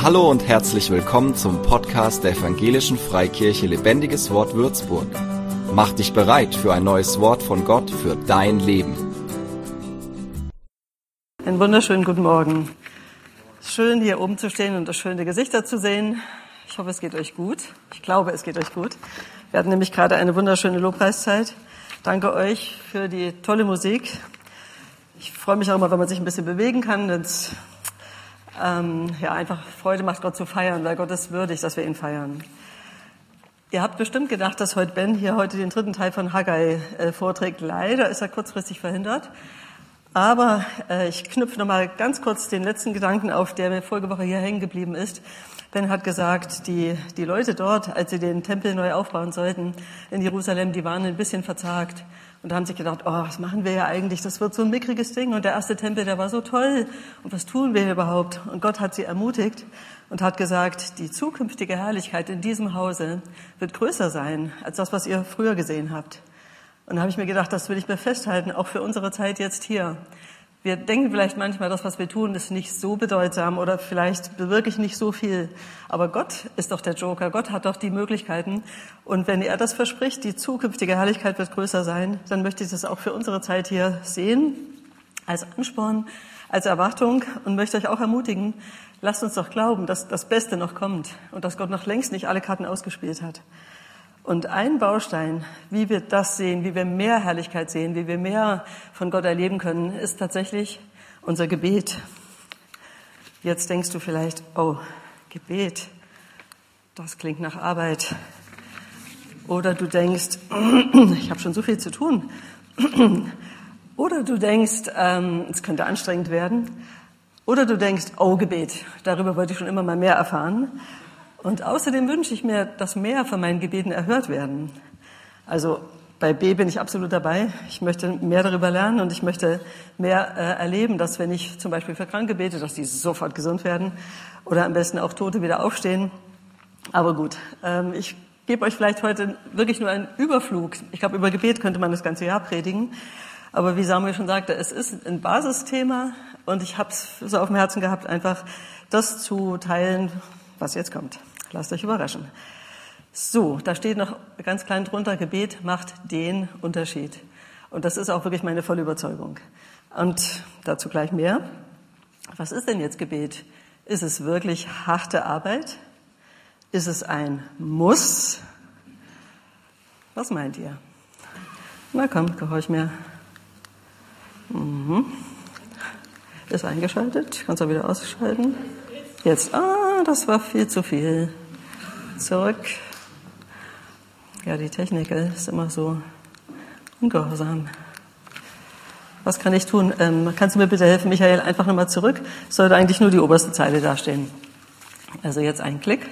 Hallo und herzlich willkommen zum Podcast der Evangelischen Freikirche Lebendiges Wort Würzburg. Mach dich bereit für ein neues Wort von Gott für dein Leben. Einen wunderschönen guten Morgen. Schön hier oben zu stehen und das schöne Gesichter zu sehen. Ich hoffe, es geht euch gut. Ich glaube, es geht euch gut. Wir hatten nämlich gerade eine wunderschöne Lobpreiszeit. Danke euch für die tolle Musik. Ich freue mich auch immer, wenn man sich ein bisschen bewegen kann, denn es ähm, ja, einfach Freude macht, Gott zu feiern, weil Gott ist würdig, dass wir ihn feiern. Ihr habt bestimmt gedacht, dass heute Ben hier heute den dritten Teil von Haggai äh, vorträgt. Leider ist er kurzfristig verhindert. Aber äh, ich knüpfe nochmal ganz kurz den letzten Gedanken auf, der mir vorige Woche hier hängen geblieben ist. Ben hat gesagt, die, die Leute dort, als sie den Tempel neu aufbauen sollten in Jerusalem, die waren ein bisschen verzagt. Und da haben sich gedacht, oh, was machen wir ja eigentlich? Das wird so ein mickriges Ding. Und der erste Tempel, der war so toll. Und was tun wir überhaupt? Und Gott hat sie ermutigt und hat gesagt, die zukünftige Herrlichkeit in diesem Hause wird größer sein als das, was ihr früher gesehen habt. Und da habe ich mir gedacht, das will ich mir festhalten, auch für unsere Zeit jetzt hier. Wir denken vielleicht manchmal, das, was wir tun, ist nicht so bedeutsam oder vielleicht bewirke ich nicht so viel. Aber Gott ist doch der Joker. Gott hat doch die Möglichkeiten. Und wenn er das verspricht, die zukünftige Herrlichkeit wird größer sein, dann möchte ich das auch für unsere Zeit hier sehen, als Ansporn, als Erwartung und möchte euch auch ermutigen, lasst uns doch glauben, dass das Beste noch kommt und dass Gott noch längst nicht alle Karten ausgespielt hat. Und ein Baustein, wie wir das sehen, wie wir mehr Herrlichkeit sehen, wie wir mehr von Gott erleben können, ist tatsächlich unser Gebet. Jetzt denkst du vielleicht, oh, Gebet, das klingt nach Arbeit. Oder du denkst, ich habe schon so viel zu tun. Oder du denkst, ähm, es könnte anstrengend werden. Oder du denkst, oh Gebet, darüber wollte ich schon immer mal mehr erfahren. Und außerdem wünsche ich mir, dass mehr von meinen Gebeten erhört werden. Also bei B bin ich absolut dabei. Ich möchte mehr darüber lernen und ich möchte mehr äh, erleben, dass wenn ich zum Beispiel für Kranke bete, dass die sofort gesund werden oder am besten auch Tote wieder aufstehen. Aber gut, ähm, ich gebe euch vielleicht heute wirklich nur einen Überflug. Ich glaube, über Gebet könnte man das ganze Jahr predigen. Aber wie Samuel schon sagte, es ist ein Basisthema und ich habe es so auf dem Herzen gehabt, einfach das zu teilen, was jetzt kommt. Lasst euch überraschen. So, da steht noch ganz klein drunter, Gebet macht den Unterschied. Und das ist auch wirklich meine volle Überzeugung. Und dazu gleich mehr. Was ist denn jetzt Gebet? Ist es wirklich harte Arbeit? Ist es ein Muss? Was meint ihr? Na komm, gehorch mir. Mhm. Ist eingeschaltet. Kannst du wieder ausschalten. Jetzt, ah, das war viel zu viel. Zurück. Ja, die Technik ist immer so ungehorsam. Was kann ich tun? Ähm, kannst du mir bitte helfen, Michael? Einfach nochmal zurück. Sollte eigentlich nur die oberste Zeile dastehen. Also jetzt ein Klick.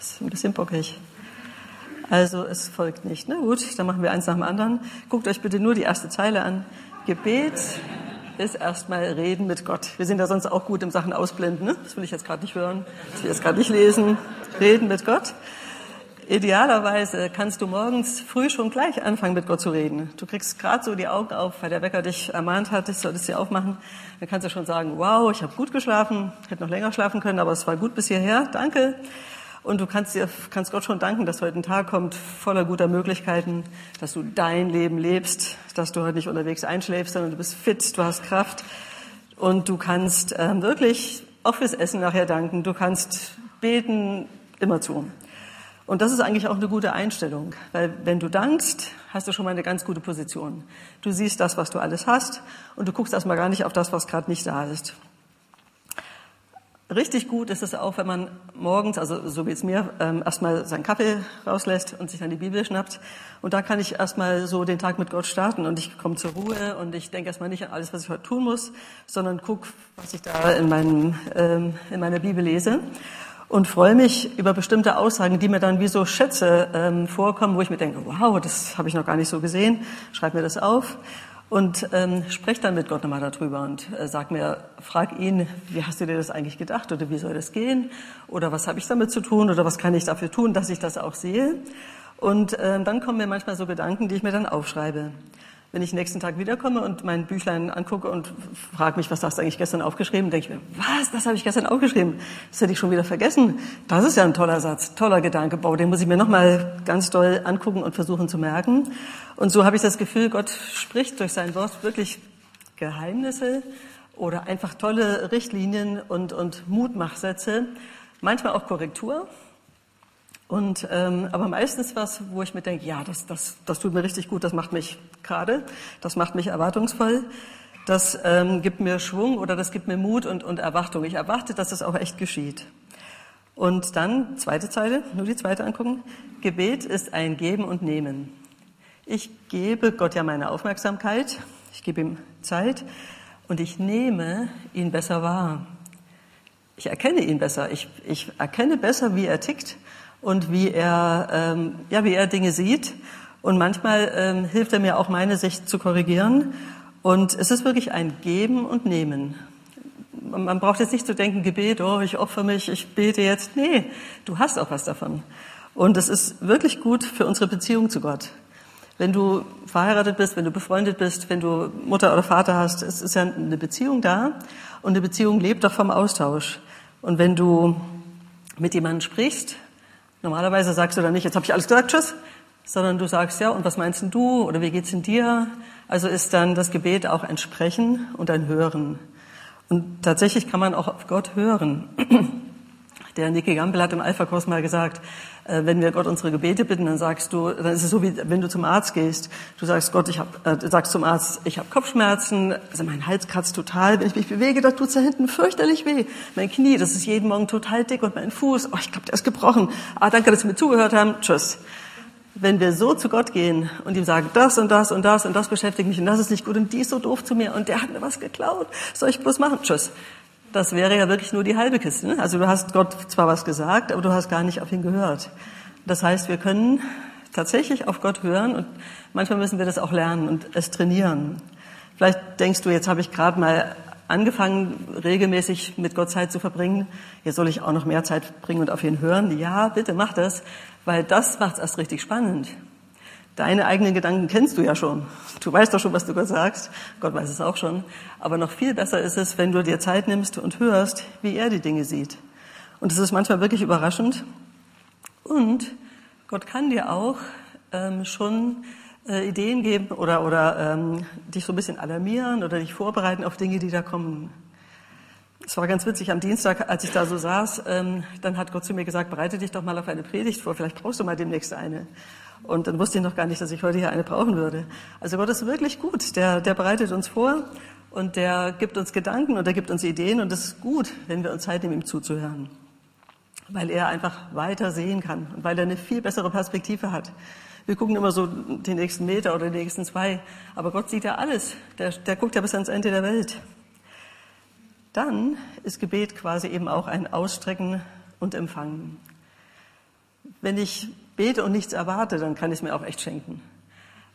Ist ein bisschen bockig. Also es folgt nicht. Na gut, dann machen wir eins nach dem anderen. Guckt euch bitte nur die erste Zeile an. Gebet ist erstmal reden mit Gott. Wir sind ja sonst auch gut im Sachen ausblenden. Ne? Das will ich jetzt gerade nicht hören. Das will ich jetzt gerade nicht lesen. Reden mit Gott. Idealerweise kannst du morgens früh schon gleich anfangen, mit Gott zu reden. Du kriegst gerade so die Augen auf, weil der Wecker dich ermahnt hat, ich solltest sie aufmachen. Dann kannst du schon sagen, wow, ich habe gut geschlafen, hätte noch länger schlafen können, aber es war gut bis hierher, danke. Und du kannst, dir, kannst Gott schon danken, dass heute ein Tag kommt voller guter Möglichkeiten, dass du dein Leben lebst, dass du heute nicht unterwegs einschläfst, sondern du bist fit, du hast Kraft. Und du kannst ähm, wirklich auch fürs Essen nachher danken. Du kannst beten immer zu. Und das ist eigentlich auch eine gute Einstellung, weil wenn du dankst, hast du schon mal eine ganz gute Position. Du siehst das, was du alles hast und du guckst erstmal gar nicht auf das, was gerade nicht da ist. Richtig gut ist es auch, wenn man morgens, also so wie es mir, ähm, erstmal seinen Kaffee rauslässt und sich dann die Bibel schnappt. Und da kann ich erstmal so den Tag mit Gott starten und ich komme zur Ruhe und ich denke erstmal nicht an alles, was ich heute tun muss, sondern guck, was ich da in, meinem, ähm, in meiner Bibel lese und freue mich über bestimmte Aussagen, die mir dann wie so Schätze ähm, vorkommen, wo ich mir denke, wow, das habe ich noch gar nicht so gesehen, schreib mir das auf und ähm, sprech dann mit Gott nochmal darüber und äh, sag mir, frag ihn, wie hast du dir das eigentlich gedacht oder wie soll das gehen oder was habe ich damit zu tun oder was kann ich dafür tun, dass ich das auch sehe. Und ähm, dann kommen mir manchmal so Gedanken, die ich mir dann aufschreibe. Wenn ich nächsten Tag wiederkomme und mein Büchlein angucke und frage mich, was hast du eigentlich gestern aufgeschrieben, denke ich mir, was, das habe ich gestern aufgeschrieben? Das hätte ich schon wieder vergessen. Das ist ja ein toller Satz, toller Gedanke. Boah, den muss ich mir nochmal ganz doll angucken und versuchen zu merken. Und so habe ich das Gefühl, Gott spricht durch sein Wort wirklich Geheimnisse oder einfach tolle Richtlinien und, und Mutmachsätze, manchmal auch Korrektur. Und, ähm, aber meistens was, wo ich mir denke, ja, das, das, das tut mir richtig gut, das macht mich gerade, das macht mich erwartungsvoll, das ähm, gibt mir Schwung oder das gibt mir Mut und, und Erwartung. Ich erwarte, dass das auch echt geschieht. Und dann, zweite Zeile, nur die zweite angucken. Gebet ist ein Geben und Nehmen. Ich gebe Gott ja meine Aufmerksamkeit, ich gebe ihm Zeit und ich nehme ihn besser wahr. Ich erkenne ihn besser, ich, ich erkenne besser, wie er tickt und wie er, ähm, ja, wie er Dinge sieht. Und manchmal ähm, hilft er mir auch, meine Sicht zu korrigieren. Und es ist wirklich ein Geben und Nehmen. Man braucht jetzt nicht zu denken, Gebet, oh, ich opfer mich, ich bete jetzt. Nee, du hast auch was davon. Und es ist wirklich gut für unsere Beziehung zu Gott. Wenn du verheiratet bist, wenn du befreundet bist, wenn du Mutter oder Vater hast, es ist ja eine Beziehung da. Und eine Beziehung lebt doch vom Austausch. Und wenn du mit jemandem sprichst, Normalerweise sagst du dann nicht, jetzt habe ich alles gesagt, tschüss, sondern du sagst, ja, und was meinst denn du oder wie geht's in dir? Also ist dann das Gebet auch ein Sprechen und ein Hören. Und tatsächlich kann man auch auf Gott hören. Der Nicky Gamble hat im Alpha-Kurs mal gesagt, äh, wenn wir Gott unsere Gebete bitten, dann sagst du, dann ist es so wie wenn du zum Arzt gehst. Du sagst Gott, ich hab, äh, sagst zum Arzt, ich habe Kopfschmerzen, also mein Hals kratzt total, wenn ich mich bewege, da tut's da hinten fürchterlich weh. Mein Knie, das ist jeden Morgen total dick und mein Fuß, oh, ich glaube, der ist gebrochen. Ah, danke, dass Sie mir zugehört haben. Tschüss. Wenn wir so zu Gott gehen und ihm sagen, das und das und das und das beschäftigt mich und das ist nicht gut und die ist so doof zu mir und der hat mir was geklaut, soll ich bloß machen? Tschüss das wäre ja wirklich nur die halbe Kiste. Ne? Also du hast Gott zwar was gesagt, aber du hast gar nicht auf ihn gehört. Das heißt, wir können tatsächlich auf Gott hören und manchmal müssen wir das auch lernen und es trainieren. Vielleicht denkst du, jetzt habe ich gerade mal angefangen, regelmäßig mit Gott Zeit zu verbringen. Jetzt soll ich auch noch mehr Zeit verbringen und auf ihn hören. Ja, bitte mach das, weil das macht es erst richtig spannend. Deine eigenen Gedanken kennst du ja schon. Du weißt doch schon, was du Gott sagst. Gott weiß es auch schon. Aber noch viel besser ist es, wenn du dir Zeit nimmst und hörst, wie er die Dinge sieht. Und es ist manchmal wirklich überraschend. Und Gott kann dir auch ähm, schon äh, Ideen geben oder, oder ähm, dich so ein bisschen alarmieren oder dich vorbereiten auf Dinge, die da kommen. Es war ganz witzig, am Dienstag, als ich da so saß, ähm, dann hat Gott zu mir gesagt, bereite dich doch mal auf eine Predigt vor, vielleicht brauchst du mal demnächst eine. Und dann wusste ich noch gar nicht, dass ich heute hier eine brauchen würde. Also Gott ist wirklich gut. Der, der bereitet uns vor und der gibt uns Gedanken und der gibt uns Ideen und es ist gut, wenn wir uns Zeit nehmen, ihm zuzuhören. Weil er einfach weiter sehen kann und weil er eine viel bessere Perspektive hat. Wir gucken immer so den nächsten Meter oder die nächsten zwei, aber Gott sieht ja alles. Der, der guckt ja bis ans Ende der Welt. Dann ist Gebet quasi eben auch ein Ausstrecken und Empfangen. Wenn ich bete und nichts erwarte, dann kann ich es mir auch echt schenken.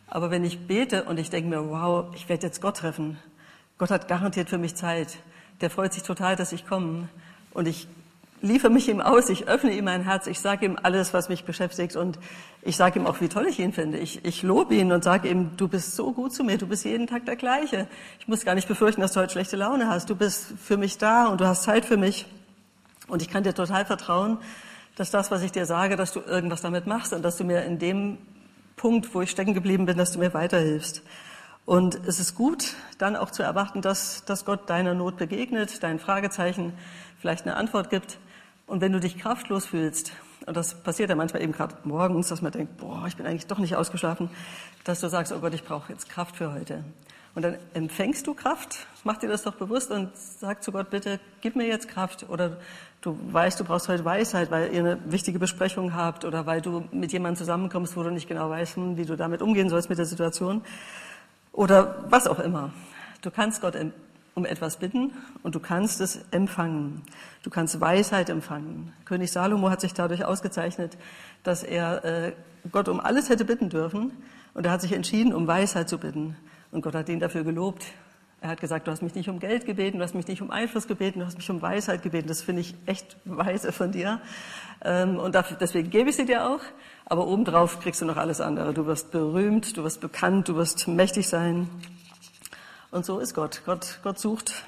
Aber wenn ich bete und ich denke mir, wow, ich werde jetzt Gott treffen, Gott hat garantiert für mich Zeit, der freut sich total, dass ich komme und ich liefere mich ihm aus, ich öffne ihm mein Herz, ich sage ihm alles, was mich beschäftigt und ich sage ihm auch, wie toll ich ihn finde. Ich, ich lobe ihn und sage ihm, du bist so gut zu mir, du bist jeden Tag der gleiche. Ich muss gar nicht befürchten, dass du heute schlechte Laune hast. Du bist für mich da und du hast Zeit für mich und ich kann dir total vertrauen, dass das, was ich dir sage, dass du irgendwas damit machst und dass du mir in dem Punkt, wo ich stecken geblieben bin, dass du mir weiterhilfst. Und es ist gut, dann auch zu erwarten, dass, dass Gott deiner Not begegnet, deinen Fragezeichen vielleicht eine Antwort gibt. Und wenn du dich kraftlos fühlst, und das passiert ja manchmal eben gerade morgens, dass man denkt, boah, ich bin eigentlich doch nicht ausgeschlafen, dass du sagst, oh Gott, ich brauche jetzt Kraft für heute. Und dann empfängst du Kraft, mach dir das doch bewusst und sag zu Gott, bitte, gib mir jetzt Kraft. Oder du weißt, du brauchst heute Weisheit, weil ihr eine wichtige Besprechung habt oder weil du mit jemandem zusammenkommst, wo du nicht genau weißt, hm, wie du damit umgehen sollst mit der Situation. Oder was auch immer. Du kannst Gott um etwas bitten und du kannst es empfangen. Du kannst Weisheit empfangen. König Salomo hat sich dadurch ausgezeichnet, dass er äh, Gott um alles hätte bitten dürfen und er hat sich entschieden, um Weisheit zu bitten. Und Gott hat ihn dafür gelobt. Er hat gesagt, du hast mich nicht um Geld gebeten, du hast mich nicht um Einfluss gebeten, du hast mich um Weisheit gebeten. Das finde ich echt weise von dir. Ähm, und deswegen gebe ich sie dir auch. Aber obendrauf kriegst du noch alles andere. Du wirst berühmt, du wirst bekannt, du wirst mächtig sein. Und so ist Gott. Gott, Gott sucht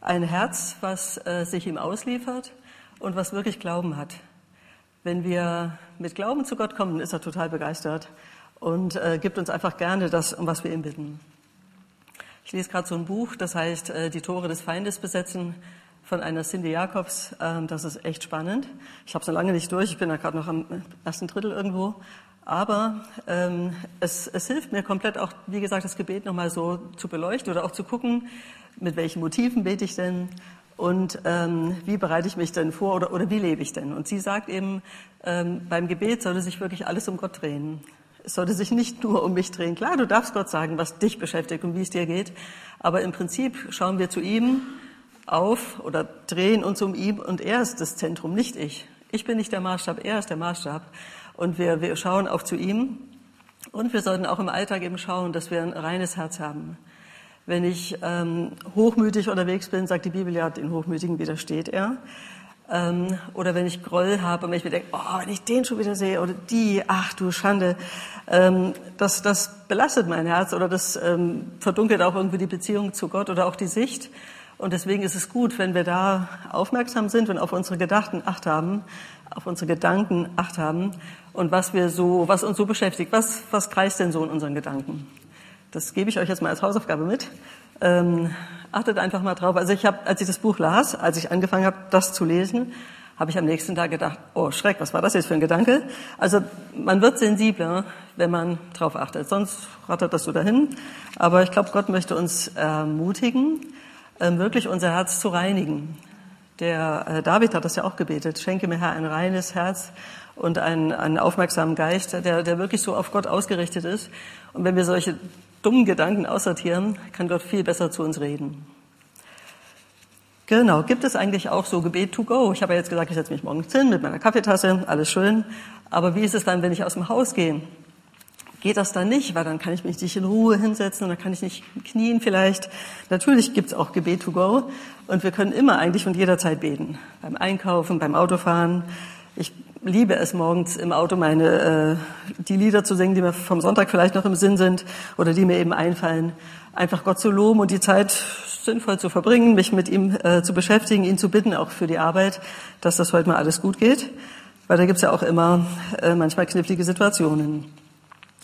ein Herz, was äh, sich ihm ausliefert und was wirklich Glauben hat. Wenn wir mit Glauben zu Gott kommen, ist er total begeistert und äh, gibt uns einfach gerne das, um was wir ihm bitten. Ich lese gerade so ein Buch, das heißt äh, Die Tore des Feindes besetzen von einer Cindy Jacobs. Ähm, das ist echt spannend. Ich habe es noch lange nicht durch, ich bin da gerade noch am ersten Drittel irgendwo. Aber ähm, es, es hilft mir komplett auch, wie gesagt, das Gebet nochmal so zu beleuchten oder auch zu gucken, mit welchen Motiven bete ich denn und ähm, wie bereite ich mich denn vor oder, oder wie lebe ich denn. Und sie sagt eben, ähm, beim Gebet sollte sich wirklich alles um Gott drehen. Es sollte sich nicht nur um mich drehen. Klar, du darfst Gott sagen, was dich beschäftigt und wie es dir geht. Aber im Prinzip schauen wir zu ihm auf oder drehen uns um ihn und er ist das Zentrum, nicht ich. Ich bin nicht der Maßstab, er ist der Maßstab. Und wir, wir schauen auf zu ihm. Und wir sollten auch im Alltag eben schauen, dass wir ein reines Herz haben. Wenn ich ähm, hochmütig unterwegs bin, sagt die Bibel ja, den Hochmütigen widersteht er. Ähm, oder wenn ich Groll habe und wenn ich mir denke, oh, wenn ich den schon wieder sehe oder die, ach du Schande, ähm, das, das belastet mein Herz oder das ähm, verdunkelt auch irgendwie die Beziehung zu Gott oder auch die Sicht. Und deswegen ist es gut, wenn wir da aufmerksam sind und auf unsere Gedachten Acht haben, auf unsere Gedanken Acht haben und was wir so, was uns so beschäftigt. Was, was kreist denn so in unseren Gedanken? Das gebe ich euch jetzt mal als Hausaufgabe mit. Ähm, achtet einfach mal drauf. Also ich habe, als ich das Buch las, als ich angefangen habe, das zu lesen, habe ich am nächsten Tag gedacht, oh Schreck, was war das jetzt für ein Gedanke? Also man wird sensibler, wenn man drauf achtet. Sonst rattert das so dahin. Aber ich glaube, Gott möchte uns ermutigen, ähm, wirklich unser Herz zu reinigen. Der äh, David hat das ja auch gebetet. Schenke mir Herr ein reines Herz und einen, einen aufmerksamen Geist, der, der wirklich so auf Gott ausgerichtet ist. Und wenn wir solche dummen Gedanken aussortieren, kann Gott viel besser zu uns reden. Genau, gibt es eigentlich auch so Gebet to go? Ich habe ja jetzt gesagt, ich setze mich morgens hin mit meiner Kaffeetasse, alles schön. Aber wie ist es dann, wenn ich aus dem Haus gehe? Geht das dann nicht, weil dann kann ich mich nicht in Ruhe hinsetzen und dann kann ich nicht knien vielleicht. Natürlich gibt es auch Gebet to go und wir können immer eigentlich und jederzeit beten. Beim Einkaufen, beim Autofahren. Ich liebe es morgens im Auto meine äh, die Lieder zu singen, die mir vom Sonntag vielleicht noch im Sinn sind oder die mir eben einfallen. Einfach Gott zu loben und die Zeit sinnvoll zu verbringen, mich mit ihm äh, zu beschäftigen, ihn zu bitten, auch für die Arbeit, dass das heute mal alles gut geht. Weil da gibt's ja auch immer äh, manchmal knifflige Situationen.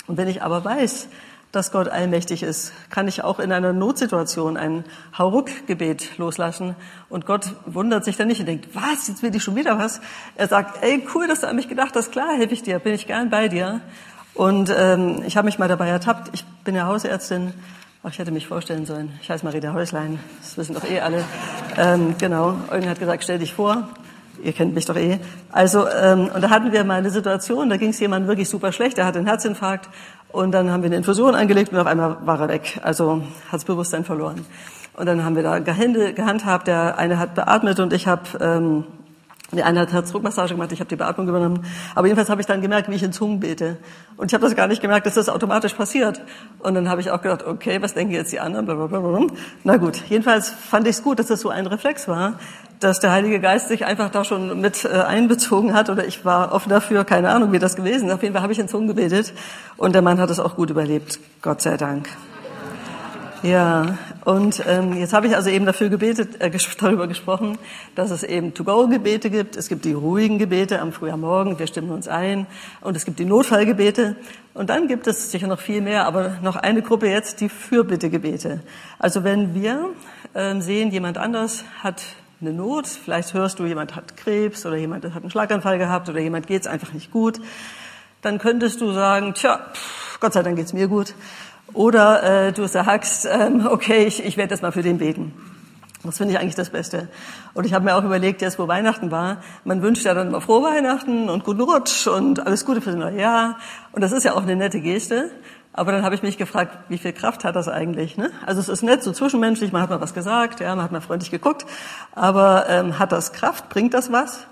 Und wenn ich aber weiß, dass Gott allmächtig ist, kann ich auch in einer Notsituation ein Hauruck-Gebet loslassen. Und Gott wundert sich dann nicht und denkt, was, jetzt will ich schon wieder was. Er sagt, ey, cool, dass du an mich gedacht hast, klar, helfe ich dir, bin ich gern bei dir. Und ähm, ich habe mich mal dabei ertappt, ich bin ja Hausärztin, Ach, ich hätte mich vorstellen sollen. Ich heiße Marita Häuslein, das wissen doch eh alle. Ähm, genau, Eugen hat gesagt, stell dich vor. Ihr kennt mich doch eh. Also, ähm, und da hatten wir mal eine Situation, da ging es jemandem wirklich super schlecht, er hatte einen Herzinfarkt und dann haben wir eine Infusion angelegt und auf einmal war er weg. Also hat das Bewusstsein verloren. Und dann haben wir da Gehände, gehandhabt, der eine hat beatmet und ich habe ähm, der eine hat Herzdruckmassage gemacht, ich habe die Beatmung übernommen. Aber jedenfalls habe ich dann gemerkt, wie ich in Zungen bete. Und ich habe das gar nicht gemerkt, dass das automatisch passiert. Und dann habe ich auch gedacht, okay, was denken jetzt die anderen? Blablabla. Na gut, jedenfalls fand ich es gut, dass das so ein Reflex war, dass der Heilige Geist sich einfach da schon mit äh, einbezogen hat. Oder ich war offen dafür, keine Ahnung, wie das gewesen ist. Auf jeden Fall habe ich in Zungen gebetet. Und der Mann hat es auch gut überlebt, Gott sei Dank. Ja, und ähm, jetzt habe ich also eben dafür gebetet, äh, darüber gesprochen, dass es eben To-Go-Gebete gibt. Es gibt die ruhigen Gebete am Frühmorgen, wir stimmen uns ein. Und es gibt die Notfallgebete. Und dann gibt es sicher noch viel mehr, aber noch eine Gruppe jetzt, die Fürbittegebete. Also wenn wir ähm, sehen, jemand anders hat eine Not, vielleicht hörst du, jemand hat Krebs oder jemand hat einen Schlaganfall gehabt oder jemand geht's einfach nicht gut, dann könntest du sagen, tja, pff, Gott sei Dank geht's mir gut. Oder äh, du sagst, ähm, okay, ich, ich werde das mal für den beten. Das finde ich eigentlich das Beste. Und ich habe mir auch überlegt, jetzt wo Weihnachten war, man wünscht ja dann immer frohe Weihnachten und guten Rutsch und alles Gute für das neue Jahr. Und das ist ja auch eine nette Geste. Aber dann habe ich mich gefragt, wie viel Kraft hat das eigentlich? Ne? Also es ist nett, so zwischenmenschlich, man hat mal was gesagt, ja, man hat mal freundlich geguckt. Aber ähm, hat das Kraft? Bringt das was?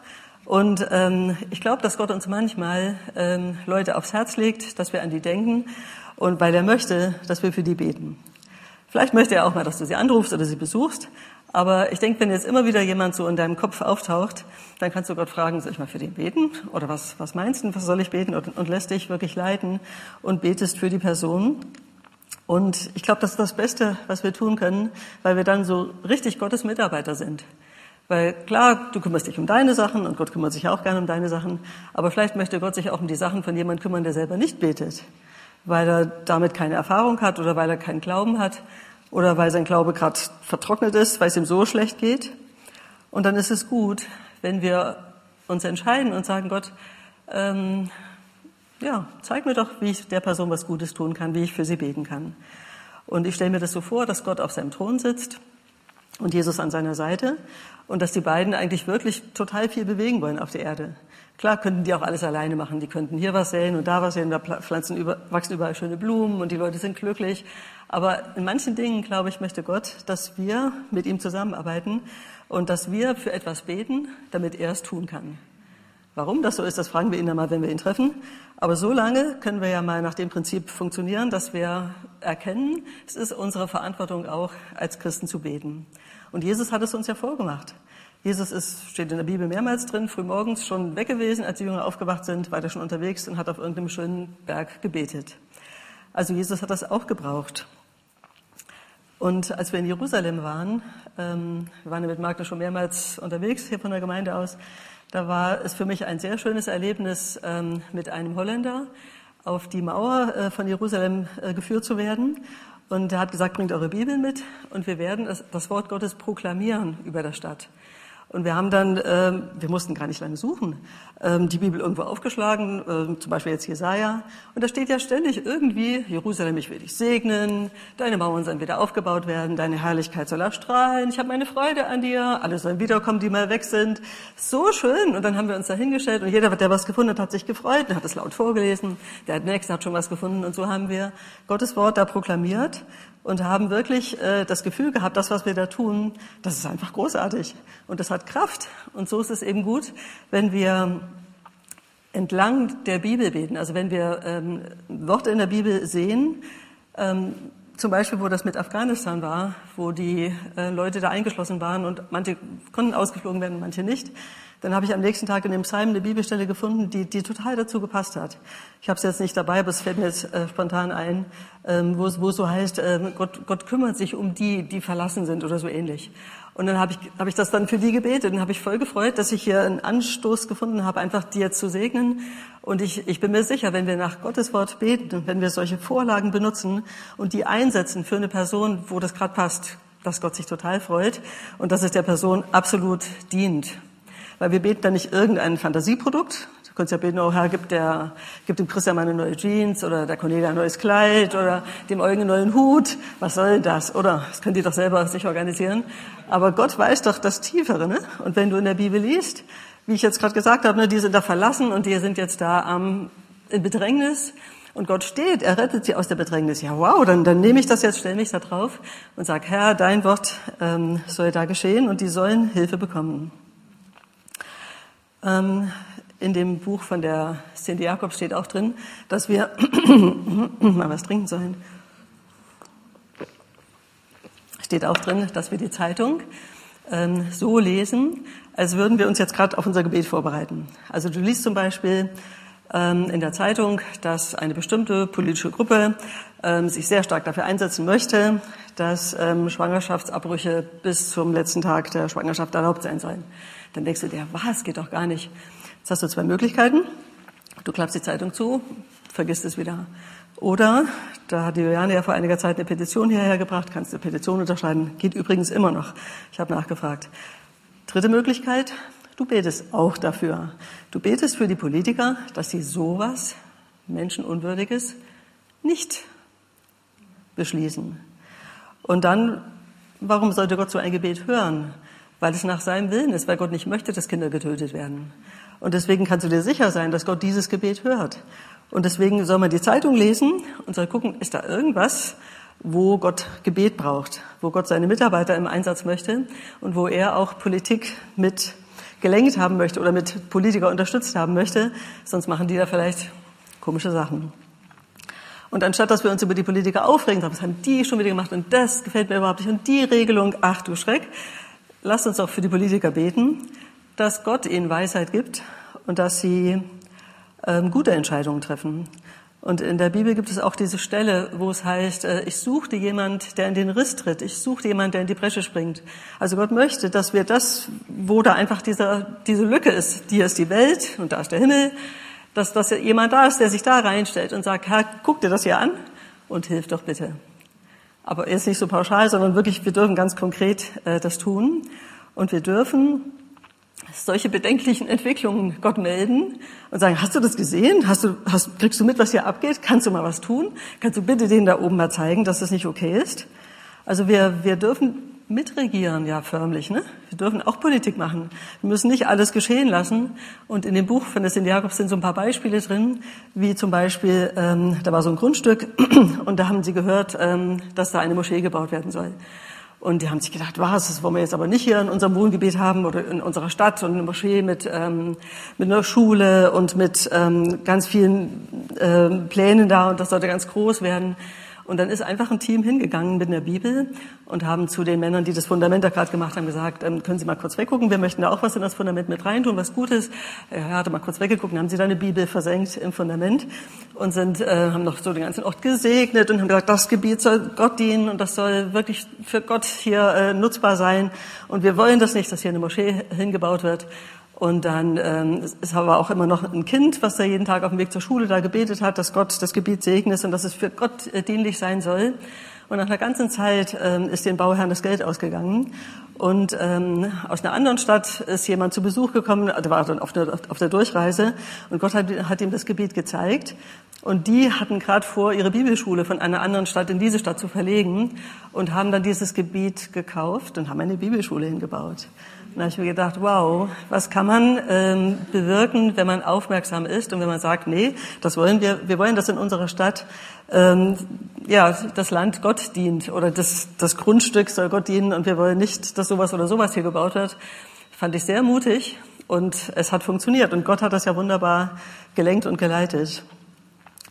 Und ähm, ich glaube, dass Gott uns manchmal ähm, Leute aufs Herz legt, dass wir an die denken und weil er möchte, dass wir für die beten. Vielleicht möchte er auch mal, dass du sie anrufst oder sie besuchst. Aber ich denke, wenn jetzt immer wieder jemand so in deinem Kopf auftaucht, dann kannst du Gott fragen, soll ich mal für den beten? Oder was, was meinst du, was soll ich beten? Und, und lässt dich wirklich leiten und betest für die Person. Und ich glaube, das ist das Beste, was wir tun können, weil wir dann so richtig Gottes Mitarbeiter sind. Weil klar, du kümmerst dich um deine Sachen und Gott kümmert sich auch gerne um deine Sachen, aber vielleicht möchte Gott sich auch um die Sachen von jemandem kümmern, der selber nicht betet, weil er damit keine Erfahrung hat oder weil er keinen Glauben hat oder weil sein Glaube gerade vertrocknet ist, weil es ihm so schlecht geht. Und dann ist es gut, wenn wir uns entscheiden und sagen, Gott, ähm, ja, zeig mir doch, wie ich der Person was Gutes tun kann, wie ich für sie beten kann. Und ich stelle mir das so vor, dass Gott auf seinem Thron sitzt und Jesus an seiner Seite und dass die beiden eigentlich wirklich total viel bewegen wollen auf der Erde. Klar könnten die auch alles alleine machen. Die könnten hier was säen und da was säen, da pflanzen über, wachsen überall schöne Blumen und die Leute sind glücklich. Aber in manchen Dingen, glaube ich, möchte Gott, dass wir mit ihm zusammenarbeiten und dass wir für etwas beten, damit er es tun kann. Warum das so ist, das fragen wir ihn dann mal, wenn wir ihn treffen. Aber so lange können wir ja mal nach dem Prinzip funktionieren, dass wir erkennen, es ist unsere Verantwortung auch als Christen zu beten. Und Jesus hat es uns ja vorgemacht. Jesus ist, steht in der Bibel mehrmals drin, frühmorgens schon weg gewesen, als die Jünger aufgewacht sind, war er schon unterwegs und hat auf irgendeinem schönen Berg gebetet. Also Jesus hat das auch gebraucht. Und als wir in Jerusalem waren, ähm, wir waren mit Magda schon mehrmals unterwegs hier von der Gemeinde aus, da war es für mich ein sehr schönes Erlebnis, ähm, mit einem Holländer auf die Mauer äh, von Jerusalem äh, geführt zu werden. Und er hat gesagt, bringt eure Bibeln mit und wir werden das Wort Gottes proklamieren über der Stadt. Und wir haben dann, ähm, wir mussten gar nicht lange suchen, ähm, die Bibel irgendwo aufgeschlagen, ähm, zum Beispiel jetzt Jesaja. Und da steht ja ständig irgendwie, Jerusalem, ich will dich segnen, deine Mauern sollen wieder aufgebaut werden, deine Herrlichkeit soll erstrahlen, ich habe meine Freude an dir, alle sollen wiederkommen, die mal weg sind. So schön. Und dann haben wir uns da hingestellt und jeder, der was gefunden hat, hat sich gefreut und hat es laut vorgelesen. Der nächste hat schon was gefunden und so haben wir Gottes Wort da proklamiert und haben wirklich äh, das Gefühl gehabt, das, was wir da tun, das ist einfach großartig und das hat Kraft. Und so ist es eben gut, wenn wir entlang der Bibel beten, also wenn wir ähm, Worte in der Bibel sehen, ähm, zum Beispiel, wo das mit Afghanistan war, wo die äh, Leute da eingeschlossen waren und manche konnten ausgeflogen werden, manche nicht, dann habe ich am nächsten Tag in dem Psalm eine Bibelstelle gefunden, die, die total dazu gepasst hat. Ich habe es jetzt nicht dabei, aber es fällt mir jetzt äh, spontan ein, ähm, wo, wo es so heißt, äh, Gott, Gott kümmert sich um die, die verlassen sind oder so ähnlich. Und dann habe ich, hab ich das dann für die gebetet und habe ich voll gefreut, dass ich hier einen Anstoß gefunden habe, einfach dir zu segnen. Und ich, ich bin mir sicher, wenn wir nach Gottes Wort beten, wenn wir solche Vorlagen benutzen und die einsetzen für eine Person, wo das gerade passt, dass Gott sich total freut und dass es der Person absolut dient weil wir beten da nicht irgendein Fantasieprodukt. Du kannst ja beten, oh Herr, gib, der, gib dem Christian mal eine neue Jeans oder der Cornelia ein neues Kleid oder dem Eugen einen neuen Hut. Was soll das? Oder das könnt ihr doch selber sich organisieren. Aber Gott weiß doch das Tiefere. Ne? Und wenn du in der Bibel liest, wie ich jetzt gerade gesagt habe, ne, die sind da verlassen und die sind jetzt da am, in Bedrängnis. Und Gott steht, er rettet sie aus der Bedrängnis. Ja, wow, dann, dann nehme ich das jetzt, stelle mich da drauf und sage, Herr, dein Wort ähm, soll da geschehen und die sollen Hilfe bekommen. Ähm, in dem Buch von der Cindy Jakob steht auch drin, dass wir mal was trinken sollen. Steht auch drin, dass wir die Zeitung ähm, so lesen, als würden wir uns jetzt gerade auf unser Gebet vorbereiten. Also du liest zum Beispiel ähm, in der Zeitung, dass eine bestimmte politische Gruppe sich sehr stark dafür einsetzen möchte, dass Schwangerschaftsabbrüche bis zum letzten Tag der Schwangerschaft erlaubt sein sollen. Dann denkst du dir, was, geht doch gar nicht. Jetzt hast du zwei Möglichkeiten. Du klappst die Zeitung zu, vergisst es wieder. Oder, da hat die Juliane ja vor einiger Zeit eine Petition hierher gebracht, kannst eine Petition unterschreiben. Geht übrigens immer noch. Ich habe nachgefragt. Dritte Möglichkeit, du betest auch dafür. Du betest für die Politiker, dass sie sowas, Menschenunwürdiges, nicht beschließen. Und dann, warum sollte Gott so ein Gebet hören? Weil es nach seinem Willen ist, weil Gott nicht möchte, dass Kinder getötet werden. Und deswegen kannst du dir sicher sein, dass Gott dieses Gebet hört. Und deswegen soll man die Zeitung lesen und soll gucken, ist da irgendwas, wo Gott Gebet braucht, wo Gott seine Mitarbeiter im Einsatz möchte und wo er auch Politik mit gelenkt haben möchte oder mit Politiker unterstützt haben möchte. Sonst machen die da vielleicht komische Sachen. Und anstatt, dass wir uns über die Politiker aufregen, was haben die schon wieder gemacht und das gefällt mir überhaupt nicht und die Regelung, ach du Schreck, lasst uns auch für die Politiker beten, dass Gott ihnen Weisheit gibt und dass sie ähm, gute Entscheidungen treffen. Und in der Bibel gibt es auch diese Stelle, wo es heißt, äh, ich suchte jemand, der in den Riss tritt. Ich suchte jemand, der in die Bresche springt. Also Gott möchte, dass wir das, wo da einfach diese, diese Lücke ist, hier ist die Welt und da ist der Himmel, dass, dass jemand da ist, der sich da reinstellt und sagt, Herr, guck dir das hier an und hilf doch bitte. Aber jetzt nicht so pauschal, sondern wirklich, wir dürfen ganz konkret äh, das tun. Und wir dürfen solche bedenklichen Entwicklungen Gott melden und sagen, hast du das gesehen? Hast du, hast, kriegst du mit, was hier abgeht? Kannst du mal was tun? Kannst du bitte denen da oben mal zeigen, dass das nicht okay ist? Also wir, wir dürfen mitregieren, ja förmlich. Ne? Wir dürfen auch Politik machen. Wir müssen nicht alles geschehen lassen. Und in dem Buch von der Jakobs sind so ein paar Beispiele drin, wie zum Beispiel, ähm, da war so ein Grundstück und da haben sie gehört, ähm, dass da eine Moschee gebaut werden soll. Und die haben sich gedacht, was, das wollen wir jetzt aber nicht hier in unserem Wohngebiet haben oder in unserer Stadt und eine Moschee mit, ähm, mit einer Schule und mit ähm, ganz vielen ähm, Plänen da und das sollte ganz groß werden. Und dann ist einfach ein Team hingegangen mit einer Bibel und haben zu den Männern, die das Fundament da gerade gemacht haben, gesagt, ähm, können Sie mal kurz weggucken, wir möchten da auch was in das Fundament mit reintun, was Gutes. Er hatte mal kurz weggeguckt, haben sie da eine Bibel versenkt im Fundament und sind, äh, haben noch so den ganzen Ort gesegnet und haben gesagt, das Gebiet soll Gott dienen und das soll wirklich für Gott hier äh, nutzbar sein. Und wir wollen das nicht, dass hier eine Moschee hingebaut wird. Und dann ähm, es war auch immer noch ein Kind, was da jeden Tag auf dem Weg zur Schule da gebetet hat, dass Gott das Gebiet segnet und dass es für Gott äh, dienlich sein soll. Und nach einer ganzen Zeit ähm, ist den Bauherren das Geld ausgegangen. Und ähm, aus einer anderen Stadt ist jemand zu Besuch gekommen, der war dann auf der, auf der Durchreise und Gott hat, hat ihm das Gebiet gezeigt. Und die hatten gerade vor, ihre Bibelschule von einer anderen Stadt in diese Stadt zu verlegen und haben dann dieses Gebiet gekauft und haben eine Bibelschule hingebaut. Und da habe ich mir gedacht, wow, was kann man ähm, bewirken, wenn man aufmerksam ist und wenn man sagt, nee, das wollen wir, wir wollen, dass in unserer Stadt ähm, ja das Land Gott dient oder das, das Grundstück soll Gott dienen und wir wollen nicht, dass sowas oder sowas hier gebaut wird. Fand ich sehr mutig und es hat funktioniert und Gott hat das ja wunderbar gelenkt und geleitet.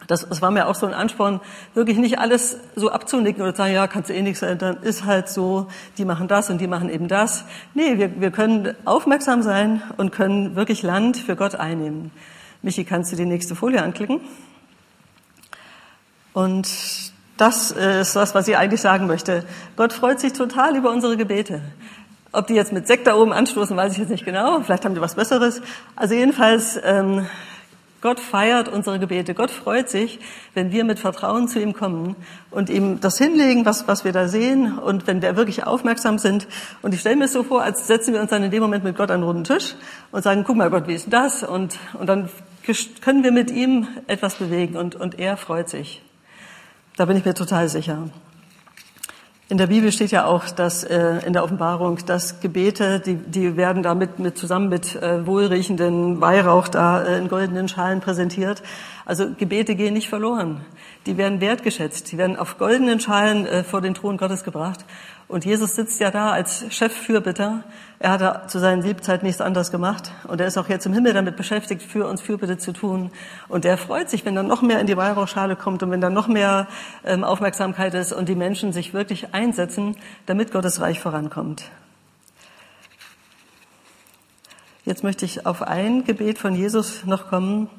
Das, das war mir auch so ein Ansporn, wirklich nicht alles so abzunicken oder zu sagen, ja, kannst du eh nichts ändern, ist halt so, die machen das und die machen eben das. Nee, wir, wir können aufmerksam sein und können wirklich Land für Gott einnehmen. Michi, kannst du die nächste Folie anklicken? Und das ist das, was ich eigentlich sagen möchte. Gott freut sich total über unsere Gebete. Ob die jetzt mit Sekt da oben anstoßen, weiß ich jetzt nicht genau. Vielleicht haben die was Besseres. Also jedenfalls ähm, Gott feiert unsere Gebete. Gott freut sich, wenn wir mit Vertrauen zu ihm kommen und ihm das hinlegen, was, was wir da sehen und wenn wir wirklich aufmerksam sind. Und ich stelle mir so vor, als setzen wir uns dann in dem Moment mit Gott an einen runden Tisch und sagen, guck mal Gott, wie ist das? Und, und dann können wir mit ihm etwas bewegen und, und er freut sich. Da bin ich mir total sicher. In der Bibel steht ja auch, dass äh, in der Offenbarung, dass Gebete, die, die werden damit mit, zusammen mit äh, wohlriechenden Weihrauch da äh, in goldenen Schalen präsentiert. Also Gebete gehen nicht verloren. Die werden wertgeschätzt. Die werden auf goldenen Schalen äh, vor den Thron Gottes gebracht. Und Jesus sitzt ja da als Cheffürbitter. Er hat zu seinen Lebzeiten nichts anderes gemacht. Und er ist auch jetzt im Himmel damit beschäftigt, für uns Fürbitte zu tun. Und er freut sich, wenn dann noch mehr in die Weihrauchschale kommt und wenn dann noch mehr ähm, Aufmerksamkeit ist und die Menschen sich wirklich einsetzen, damit Gottes Reich vorankommt. Jetzt möchte ich auf ein Gebet von Jesus noch kommen,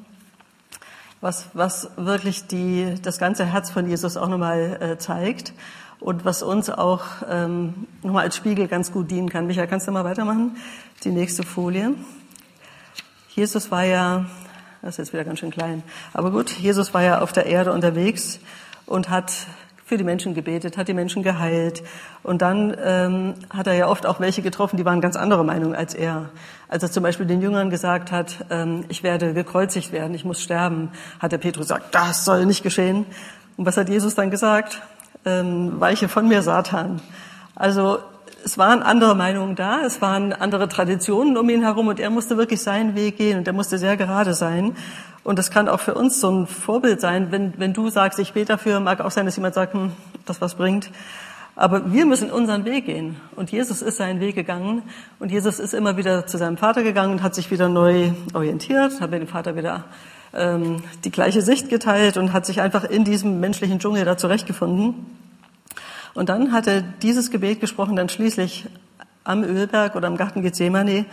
was, was wirklich die, das ganze Herz von Jesus auch nochmal äh, zeigt und was uns auch ähm, nochmal als Spiegel ganz gut dienen kann. Michael, kannst du mal weitermachen? Die nächste Folie. Jesus war ja, das ist jetzt wieder ganz schön klein, aber gut, Jesus war ja auf der Erde unterwegs und hat für die Menschen gebetet, hat die Menschen geheilt. Und dann ähm, hat er ja oft auch welche getroffen, die waren ganz andere Meinung als er. Als er zum Beispiel den Jüngern gesagt hat, ähm, ich werde gekreuzigt werden, ich muss sterben, hat der Petrus gesagt, das soll nicht geschehen. Und was hat Jesus dann gesagt? ähm, weiche von mir, Satan. Also es waren andere Meinungen da, es waren andere Traditionen um ihn herum und er musste wirklich seinen Weg gehen und er musste sehr gerade sein. Und das kann auch für uns so ein Vorbild sein, wenn, wenn du sagst, ich bete dafür, mag auch sein, dass jemand sagt, hm, das was bringt. Aber wir müssen unseren Weg gehen. Und Jesus ist seinen Weg gegangen. Und Jesus ist immer wieder zu seinem Vater gegangen und hat sich wieder neu orientiert, hat mit dem Vater wieder ähm, die gleiche Sicht geteilt und hat sich einfach in diesem menschlichen Dschungel da zurechtgefunden. Und dann hat er dieses Gebet gesprochen, dann schließlich am Ölberg oder am Garten Gethsemane,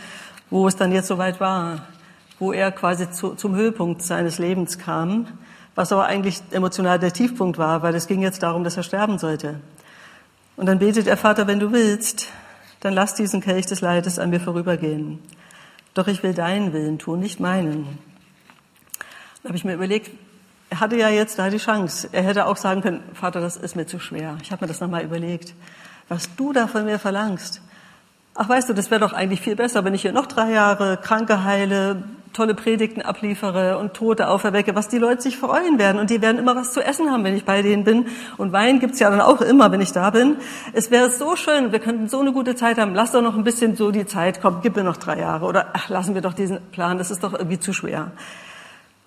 wo es dann jetzt soweit war, wo er quasi zu, zum Höhepunkt seines Lebens kam, was aber eigentlich emotional der Tiefpunkt war, weil es ging jetzt darum, dass er sterben sollte. Und dann betet er, Vater, wenn du willst, dann lass diesen Kelch des Leides an mir vorübergehen. Doch ich will deinen Willen tun, nicht meinen. Da habe ich mir überlegt, er hatte ja jetzt da die Chance. Er hätte auch sagen können, Vater, das ist mir zu schwer. Ich habe mir das nochmal überlegt. Was du da von mir verlangst, ach weißt du, das wäre doch eigentlich viel besser, wenn ich hier noch drei Jahre Kranke heile, tolle Predigten abliefere und Tote auferwecke, was die Leute sich freuen werden. Und die werden immer was zu essen haben, wenn ich bei denen bin. Und Wein gibt's ja dann auch immer, wenn ich da bin. Es wäre so schön, wir könnten so eine gute Zeit haben. Lass doch noch ein bisschen so die Zeit, komm, gib mir noch drei Jahre. Oder ach, lassen wir doch diesen Plan, das ist doch irgendwie zu schwer.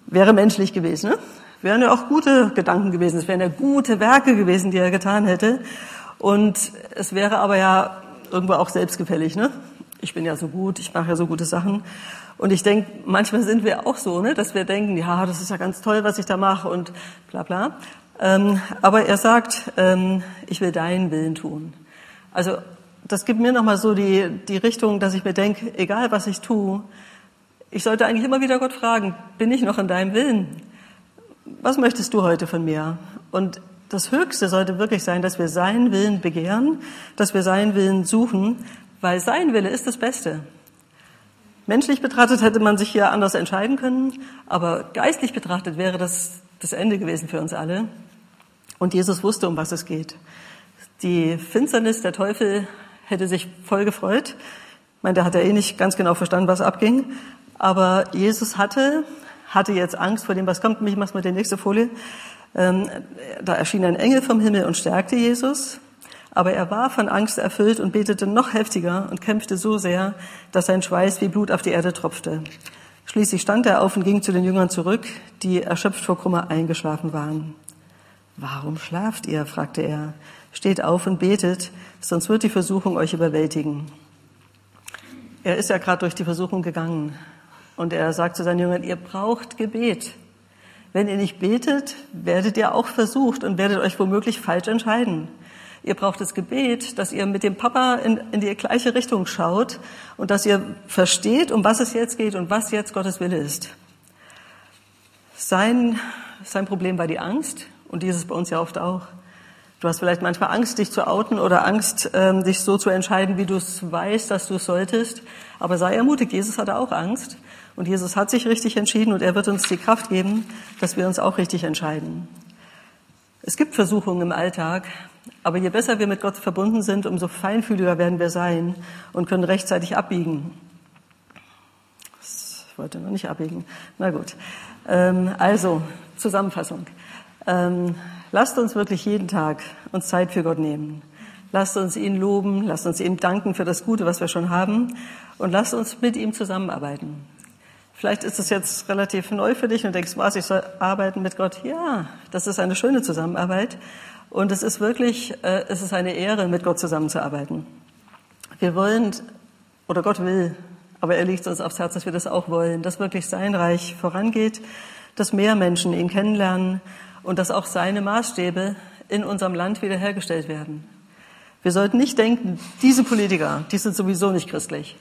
Wäre menschlich gewesen, ne? Wären ja auch gute Gedanken gewesen. Es wären ja gute Werke gewesen, die er getan hätte. Und es wäre aber ja irgendwo auch selbstgefällig, ne? Ich bin ja so gut, ich mache ja so gute Sachen. Und ich denke, manchmal sind wir auch so, ne, dass wir denken, ja, das ist ja ganz toll, was ich da mache und bla bla. Ähm, aber er sagt, ähm, ich will deinen Willen tun. Also das gibt mir nochmal so die, die Richtung, dass ich mir denke, egal was ich tue, ich sollte eigentlich immer wieder Gott fragen, bin ich noch in deinem Willen? Was möchtest du heute von mir? Und das Höchste sollte wirklich sein, dass wir seinen Willen begehren, dass wir seinen Willen suchen, weil sein Wille ist das Beste. Menschlich betrachtet hätte man sich hier anders entscheiden können, aber geistlich betrachtet wäre das das Ende gewesen für uns alle. Und Jesus wusste, um was es geht. Die Finsternis, der Teufel hätte sich voll gefreut. Ich meine, der hat ja eh nicht ganz genau verstanden, was abging. Aber Jesus hatte, hatte jetzt Angst vor dem, was kommt. Mich machst mal die nächste Folie. Ähm, da erschien ein Engel vom Himmel und stärkte Jesus. Aber er war von Angst erfüllt und betete noch heftiger und kämpfte so sehr, dass sein Schweiß wie Blut auf die Erde tropfte. Schließlich stand er auf und ging zu den Jüngern zurück, die erschöpft vor Kummer eingeschlafen waren. Warum schlaft ihr? fragte er. Steht auf und betet, sonst wird die Versuchung euch überwältigen. Er ist ja gerade durch die Versuchung gegangen und er sagt zu seinen Jüngern, ihr braucht Gebet. Wenn ihr nicht betet, werdet ihr auch versucht und werdet euch womöglich falsch entscheiden. Ihr braucht das Gebet, dass ihr mit dem Papa in, in die gleiche Richtung schaut und dass ihr versteht, um was es jetzt geht und was jetzt Gottes Wille ist. Sein, sein Problem war die Angst und dieses bei uns ja oft auch. Du hast vielleicht manchmal Angst, dich zu outen oder Angst, ähm, dich so zu entscheiden, wie du es weißt, dass du es solltest. Aber sei ermutigt, Jesus hatte auch Angst. Und Jesus hat sich richtig entschieden und er wird uns die Kraft geben, dass wir uns auch richtig entscheiden. Es gibt Versuchungen im Alltag, aber je besser wir mit Gott verbunden sind, umso feinfühliger werden wir sein und können rechtzeitig abbiegen. Ich wollte noch nicht abbiegen. Na gut. Ähm, also, Zusammenfassung. Ähm, lasst uns wirklich jeden Tag uns Zeit für Gott nehmen. Lasst uns ihn loben, lasst uns ihm danken für das Gute, was wir schon haben und lasst uns mit ihm zusammenarbeiten. Vielleicht ist es jetzt relativ neu für dich und denkst, was, ich soll arbeiten mit Gott? Ja, das ist eine schöne Zusammenarbeit. Und es ist wirklich, äh, es ist eine Ehre, mit Gott zusammenzuarbeiten. Wir wollen, oder Gott will, aber er legt uns aufs Herz, dass wir das auch wollen, dass wirklich sein Reich vorangeht, dass mehr Menschen ihn kennenlernen und dass auch seine Maßstäbe in unserem Land wiederhergestellt werden. Wir sollten nicht denken, diese Politiker, die sind sowieso nicht christlich.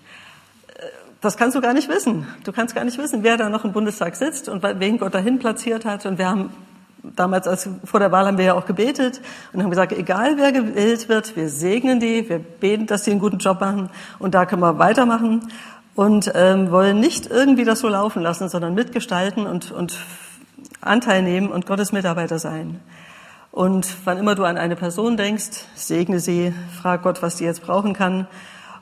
Das kannst du gar nicht wissen. Du kannst gar nicht wissen, wer da noch im Bundestag sitzt und wen Gott dahin platziert hat. Und wir haben damals als, vor der Wahl haben wir ja auch gebetet und haben gesagt, egal wer gewählt wird, wir segnen die, wir beten, dass sie einen guten Job machen und da können wir weitermachen und ähm, wollen nicht irgendwie das so laufen lassen, sondern mitgestalten und, und Anteil nehmen und Gottes Mitarbeiter sein. Und wann immer du an eine Person denkst, segne sie, frag Gott, was sie jetzt brauchen kann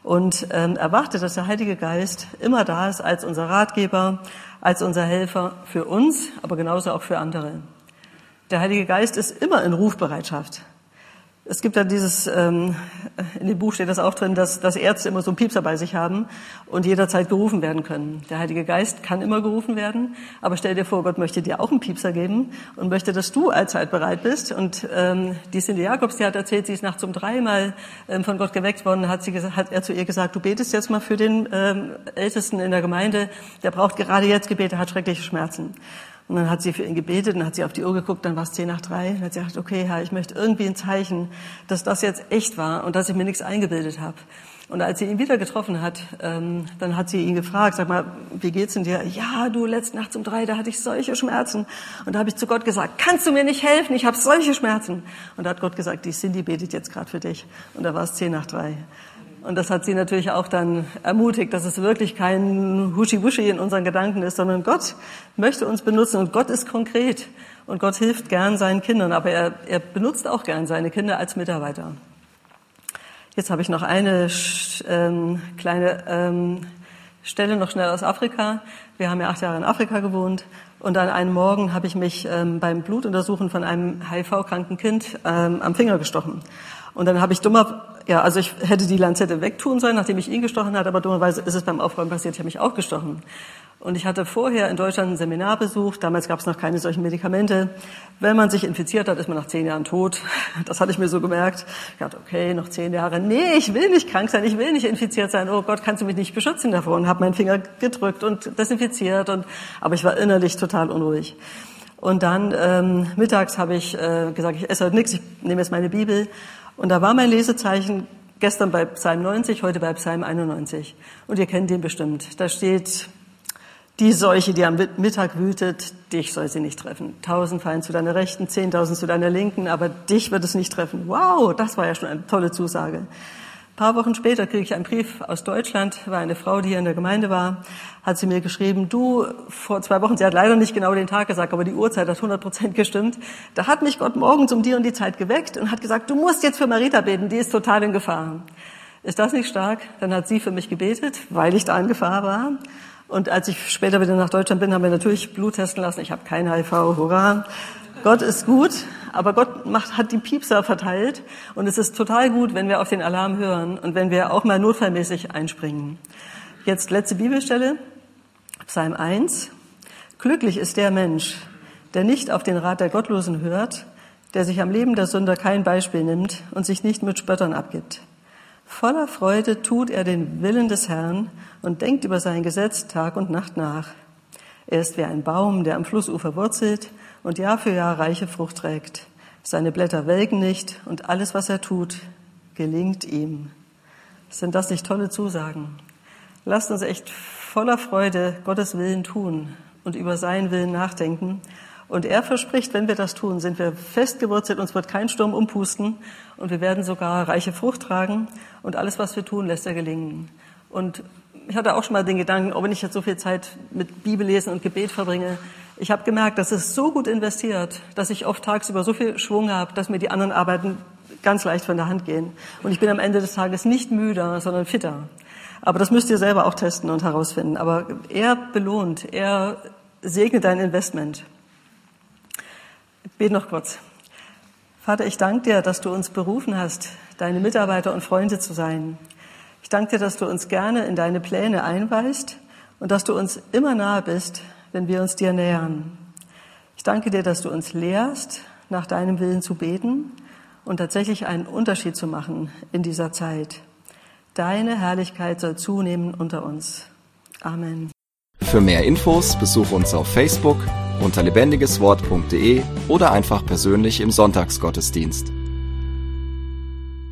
und ähm, erwarte, dass der Heilige Geist immer da ist als unser Ratgeber, als unser Helfer für uns, aber genauso auch für andere. Der Heilige Geist ist immer in Rufbereitschaft. Es gibt ja dieses, ähm, in dem Buch steht das auch drin, dass, dass Ärzte immer so einen Piepser bei sich haben und jederzeit gerufen werden können. Der Heilige Geist kann immer gerufen werden, aber stell dir vor, Gott möchte dir auch einen Piepser geben und möchte, dass du allzeit bereit bist. Und ähm, die Cindy Jakobs, die hat erzählt, sie ist nachts um dreimal ähm, von Gott geweckt worden, hat, sie, hat er zu ihr gesagt, du betest jetzt mal für den ähm, Ältesten in der Gemeinde, der braucht gerade jetzt Gebete, hat schreckliche Schmerzen. Und dann hat sie für ihn gebetet und hat sie auf die Uhr geguckt, dann war es zehn nach drei. Und hat sie gesagt, okay, Herr, ich möchte irgendwie ein Zeichen, dass das jetzt echt war und dass ich mir nichts eingebildet habe. Und als sie ihn wieder getroffen hat, ähm, dann hat sie ihn gefragt, sag mal, wie geht's denn dir? Ja, du, letzte Nacht um drei, da hatte ich solche Schmerzen. Und da habe ich zu Gott gesagt, kannst du mir nicht helfen? Ich habe solche Schmerzen. Und da hat Gott gesagt, die Cindy betet jetzt gerade für dich. Und da war es zehn nach drei. Und das hat sie natürlich auch dann ermutigt, dass es wirklich kein Huschi-Wuschi in unseren Gedanken ist, sondern Gott möchte uns benutzen und Gott ist konkret und Gott hilft gern seinen Kindern, aber er, er benutzt auch gern seine Kinder als Mitarbeiter. Jetzt habe ich noch eine ähm, kleine ähm, Stelle noch schnell aus Afrika. Wir haben ja acht Jahre in Afrika gewohnt und an einem Morgen habe ich mich ähm, beim Blutuntersuchen von einem HIV-kranken Kind ähm, am Finger gestochen. Und dann habe ich dummer, ja, also ich hätte die Lanzette wegtun sollen, nachdem ich ihn gestochen hatte, aber dummerweise ist es beim Aufräumen passiert, ich habe mich auch gestochen. Und ich hatte vorher in Deutschland ein Seminar besucht, damals gab es noch keine solchen Medikamente. Wenn man sich infiziert hat, ist man nach zehn Jahren tot. Das hatte ich mir so gemerkt. Ich dachte, okay, noch zehn Jahre. Nee, ich will nicht krank sein, ich will nicht infiziert sein. Oh Gott, kannst du mich nicht beschützen davor? Und habe meinen Finger gedrückt und desinfiziert. Und, aber ich war innerlich total unruhig. Und dann ähm, mittags habe ich äh, gesagt, ich esse heute nichts, ich nehme jetzt meine Bibel und da war mein Lesezeichen gestern bei Psalm 90, heute bei Psalm 91. Und ihr kennt den bestimmt. Da steht, die Seuche, die am Mittag wütet, dich soll sie nicht treffen. Tausend fallen zu deiner Rechten, zehntausend zu deiner Linken, aber dich wird es nicht treffen. Wow, das war ja schon eine tolle Zusage paar Wochen später kriege ich einen Brief aus Deutschland, war eine Frau, die hier in der Gemeinde war, hat sie mir geschrieben, du, vor zwei Wochen, sie hat leider nicht genau den Tag gesagt, aber die Uhrzeit hat 100 Prozent gestimmt, da hat mich Gott morgens um die und die Zeit geweckt und hat gesagt, du musst jetzt für Marita beten, die ist total in Gefahr. Ist das nicht stark? Dann hat sie für mich gebetet, weil ich da in Gefahr war. Und als ich später wieder nach Deutschland bin, haben wir natürlich Blut testen lassen. Ich habe kein HIV, hurra. Gott ist gut, aber Gott macht, hat die Piepser verteilt und es ist total gut, wenn wir auf den Alarm hören und wenn wir auch mal notfallmäßig einspringen. Jetzt letzte Bibelstelle, Psalm 1. Glücklich ist der Mensch, der nicht auf den Rat der Gottlosen hört, der sich am Leben der Sünder kein Beispiel nimmt und sich nicht mit Spöttern abgibt. Voller Freude tut er den Willen des Herrn und denkt über sein Gesetz Tag und Nacht nach. Er ist wie ein Baum, der am Flussufer wurzelt und Jahr für Jahr reiche Frucht trägt. Seine Blätter welken nicht und alles, was er tut, gelingt ihm. Sind das nicht tolle Zusagen? Lasst uns echt voller Freude Gottes Willen tun und über seinen Willen nachdenken. Und er verspricht, wenn wir das tun, sind wir festgewurzelt, uns wird kein Sturm umpusten und wir werden sogar reiche Frucht tragen und alles, was wir tun, lässt er gelingen. Und ich hatte auch schon mal den Gedanken, ob ich jetzt so viel Zeit mit Bibellesen und Gebet verbringe, ich habe gemerkt, das ist so gut investiert, dass ich oft tagsüber so viel Schwung habe, dass mir die anderen Arbeiten ganz leicht von der Hand gehen. Und ich bin am Ende des Tages nicht müder, sondern fitter. Aber das müsst ihr selber auch testen und herausfinden. Aber er belohnt, er segnet dein Investment. Ich bete noch kurz. Vater, ich danke dir, dass du uns berufen hast, deine Mitarbeiter und Freunde zu sein. Ich danke dir, dass du uns gerne in deine Pläne einweist und dass du uns immer nahe bist, wenn wir uns dir nähern. Ich danke dir, dass du uns lehrst, nach deinem Willen zu beten und tatsächlich einen Unterschied zu machen in dieser Zeit. Deine Herrlichkeit soll zunehmen unter uns. Amen. Für mehr Infos besuche uns auf Facebook unter lebendigeswort.de oder einfach persönlich im Sonntagsgottesdienst.